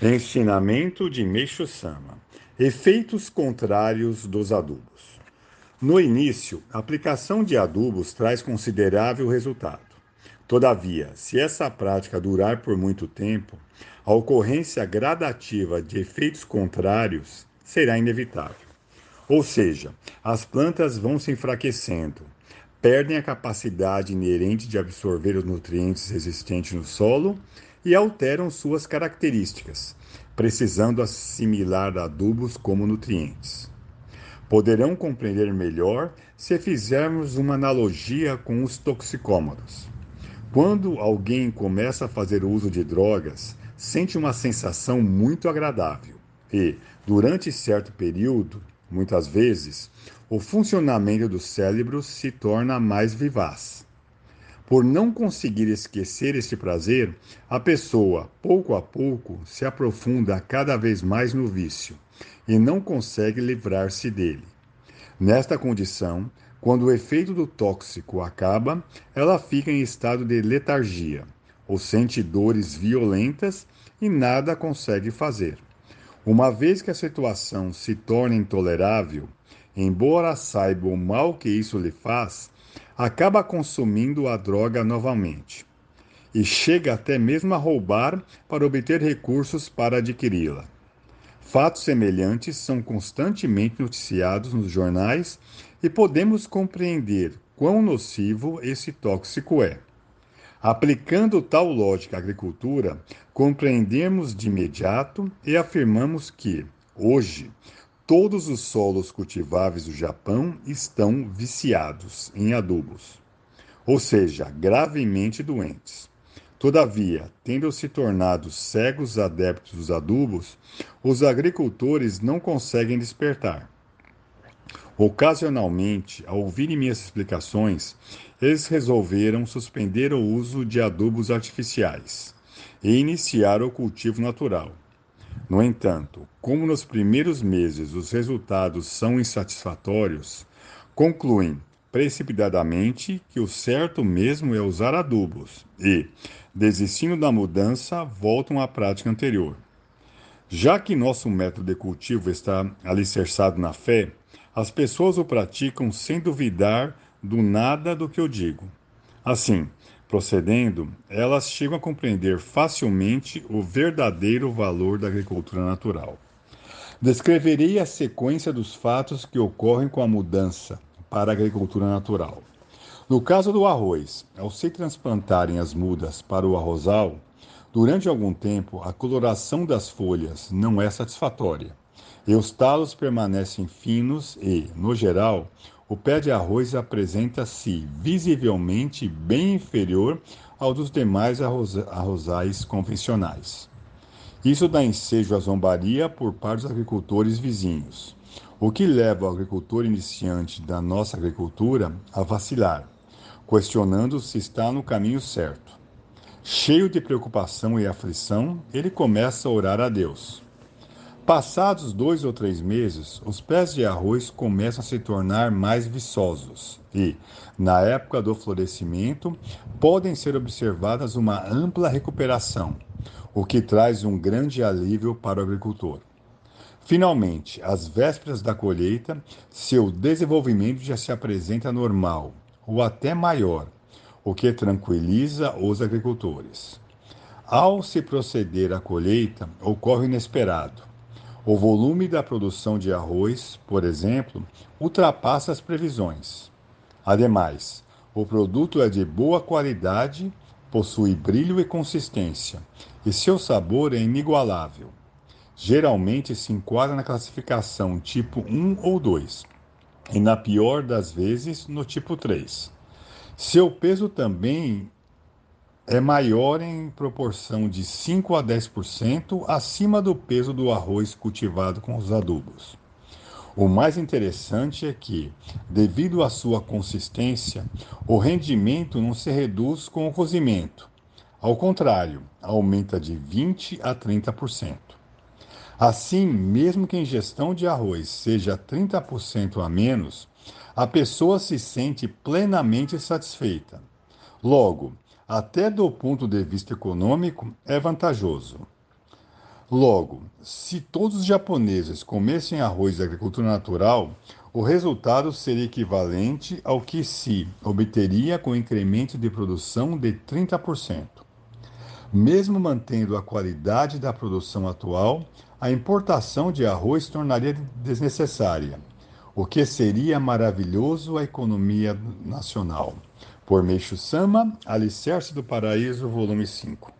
Ensinamento de Meixo Sama: Efeitos contrários dos adubos. No início, a aplicação de adubos traz considerável resultado. Todavia, se essa prática durar por muito tempo, a ocorrência gradativa de efeitos contrários será inevitável. Ou seja, as plantas vão se enfraquecendo, perdem a capacidade inerente de absorver os nutrientes existentes no solo e alteram suas características, precisando assimilar adubos como nutrientes. Poderão compreender melhor se fizermos uma analogia com os toxicômodos. Quando alguém começa a fazer uso de drogas, sente uma sensação muito agradável e, durante certo período, muitas vezes, o funcionamento do cérebro se torna mais vivaz. Por não conseguir esquecer este prazer, a pessoa, pouco a pouco, se aprofunda cada vez mais no vício e não consegue livrar-se dele. Nesta condição, quando o efeito do tóxico acaba, ela fica em estado de letargia, ou sente dores violentas e nada consegue fazer. Uma vez que a situação se torna intolerável, embora saiba o mal que isso lhe faz, acaba consumindo a droga novamente e chega até mesmo a roubar para obter recursos para adquiri-la. Fatos semelhantes são constantemente noticiados nos jornais e podemos compreender quão nocivo esse tóxico é. Aplicando tal lógica à agricultura, compreendemos de imediato e afirmamos que, hoje, Todos os solos cultiváveis do Japão estão viciados em adubos, ou seja, gravemente doentes. Todavia, tendo se tornado cegos adeptos dos adubos, os agricultores não conseguem despertar. Ocasionalmente, ao ouvirem minhas explicações, eles resolveram suspender o uso de adubos artificiais e iniciar o cultivo natural. No entanto, como nos primeiros meses os resultados são insatisfatórios, concluem precipitadamente que o certo mesmo é usar adubos e, desistindo da mudança, voltam à prática anterior. Já que nosso método de cultivo está alicerçado na fé, as pessoas o praticam sem duvidar do nada do que eu digo. Assim, Procedendo, elas chegam a compreender facilmente o verdadeiro valor da agricultura natural. Descreverei a sequência dos fatos que ocorrem com a mudança para a agricultura natural. No caso do arroz, ao se transplantarem as mudas para o arrozal, durante algum tempo a coloração das folhas não é satisfatória e os talos permanecem finos e, no geral, o pé de arroz apresenta-se visivelmente bem inferior ao dos demais arrozais convencionais. Isso dá ensejo à zombaria por parte dos agricultores vizinhos, o que leva o agricultor iniciante da nossa agricultura a vacilar, questionando se está no caminho certo. Cheio de preocupação e aflição, ele começa a orar a Deus. Passados dois ou três meses, os pés de arroz começam a se tornar mais viçosos e, na época do florescimento, podem ser observadas uma ampla recuperação, o que traz um grande alívio para o agricultor. Finalmente, às vésperas da colheita, seu desenvolvimento já se apresenta normal ou até maior, o que tranquiliza os agricultores. Ao se proceder à colheita, ocorre o inesperado o volume da produção de arroz, por exemplo, ultrapassa as previsões. Ademais, o produto é de boa qualidade, possui brilho e consistência, e seu sabor é inigualável. Geralmente se enquadra na classificação tipo 1 ou 2, e na pior das vezes no tipo 3. Seu peso também é maior em proporção de 5 a 10% acima do peso do arroz cultivado com os adubos. O mais interessante é que, devido à sua consistência, o rendimento não se reduz com o cozimento. Ao contrário, aumenta de 20 a 30%. Assim, mesmo que a ingestão de arroz seja 30% a menos, a pessoa se sente plenamente satisfeita. Logo, até do ponto de vista econômico, é vantajoso. Logo, se todos os japoneses comessem arroz da agricultura natural, o resultado seria equivalente ao que se obteria com o incremento de produção de 30%. Mesmo mantendo a qualidade da produção atual, a importação de arroz tornaria desnecessária, o que seria maravilhoso à economia nacional. Por Meixo Sama, Alicerce do Paraíso, volume 5.